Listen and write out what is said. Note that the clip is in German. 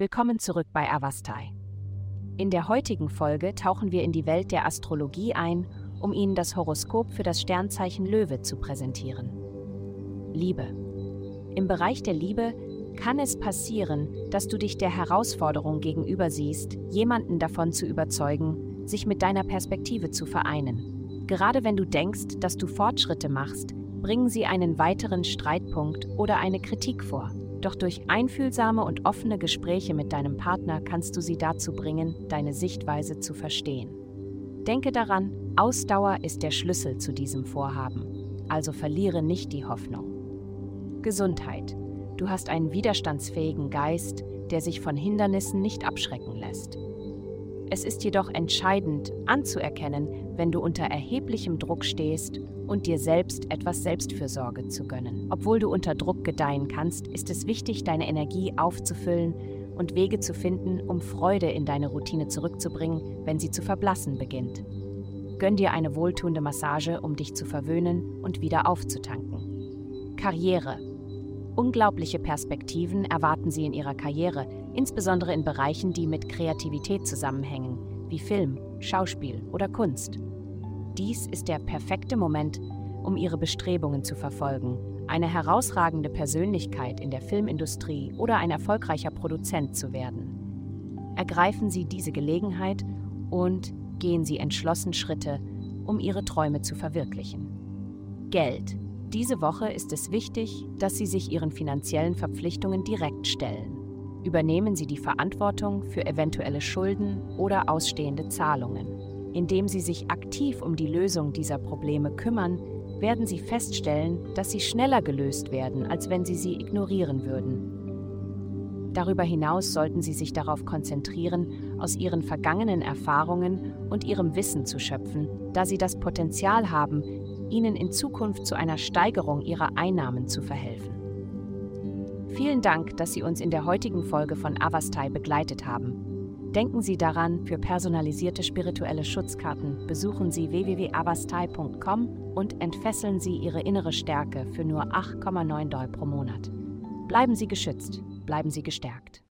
Willkommen zurück bei Avastai. In der heutigen Folge tauchen wir in die Welt der Astrologie ein, um Ihnen das Horoskop für das Sternzeichen Löwe zu präsentieren. Liebe. Im Bereich der Liebe kann es passieren, dass du dich der Herausforderung gegenüber siehst, jemanden davon zu überzeugen, sich mit deiner Perspektive zu vereinen. Gerade wenn du denkst, dass du Fortschritte machst, bringen sie einen weiteren Streitpunkt oder eine Kritik vor. Doch durch einfühlsame und offene Gespräche mit deinem Partner kannst du sie dazu bringen, deine Sichtweise zu verstehen. Denke daran, Ausdauer ist der Schlüssel zu diesem Vorhaben, also verliere nicht die Hoffnung. Gesundheit. Du hast einen widerstandsfähigen Geist, der sich von Hindernissen nicht abschrecken lässt. Es ist jedoch entscheidend anzuerkennen, wenn du unter erheblichem Druck stehst und dir selbst etwas Selbstfürsorge zu gönnen. Obwohl du unter Druck gedeihen kannst, ist es wichtig, deine Energie aufzufüllen und Wege zu finden, um Freude in deine Routine zurückzubringen, wenn sie zu verblassen beginnt. Gönn dir eine wohltuende Massage, um dich zu verwöhnen und wieder aufzutanken. Karriere. Unglaubliche Perspektiven erwarten sie in ihrer Karriere, insbesondere in Bereichen, die mit Kreativität zusammenhängen, wie Film, Schauspiel oder Kunst. Dies ist der perfekte Moment, um ihre Bestrebungen zu verfolgen, eine herausragende Persönlichkeit in der Filmindustrie oder ein erfolgreicher Produzent zu werden. Ergreifen Sie diese Gelegenheit und gehen Sie entschlossen Schritte, um Ihre Träume zu verwirklichen. Geld. Diese Woche ist es wichtig, dass Sie sich Ihren finanziellen Verpflichtungen direkt stellen. Übernehmen Sie die Verantwortung für eventuelle Schulden oder ausstehende Zahlungen. Indem Sie sich aktiv um die Lösung dieser Probleme kümmern, werden Sie feststellen, dass sie schneller gelöst werden, als wenn Sie sie ignorieren würden. Darüber hinaus sollten Sie sich darauf konzentrieren, aus Ihren vergangenen Erfahrungen und Ihrem Wissen zu schöpfen, da Sie das Potenzial haben, Ihnen in Zukunft zu einer Steigerung Ihrer Einnahmen zu verhelfen. Vielen Dank, dass Sie uns in der heutigen Folge von Avastai begleitet haben. Denken Sie daran, für personalisierte spirituelle Schutzkarten besuchen Sie www.avastai.com und entfesseln Sie Ihre innere Stärke für nur 8,9 Dol pro Monat. Bleiben Sie geschützt, bleiben Sie gestärkt.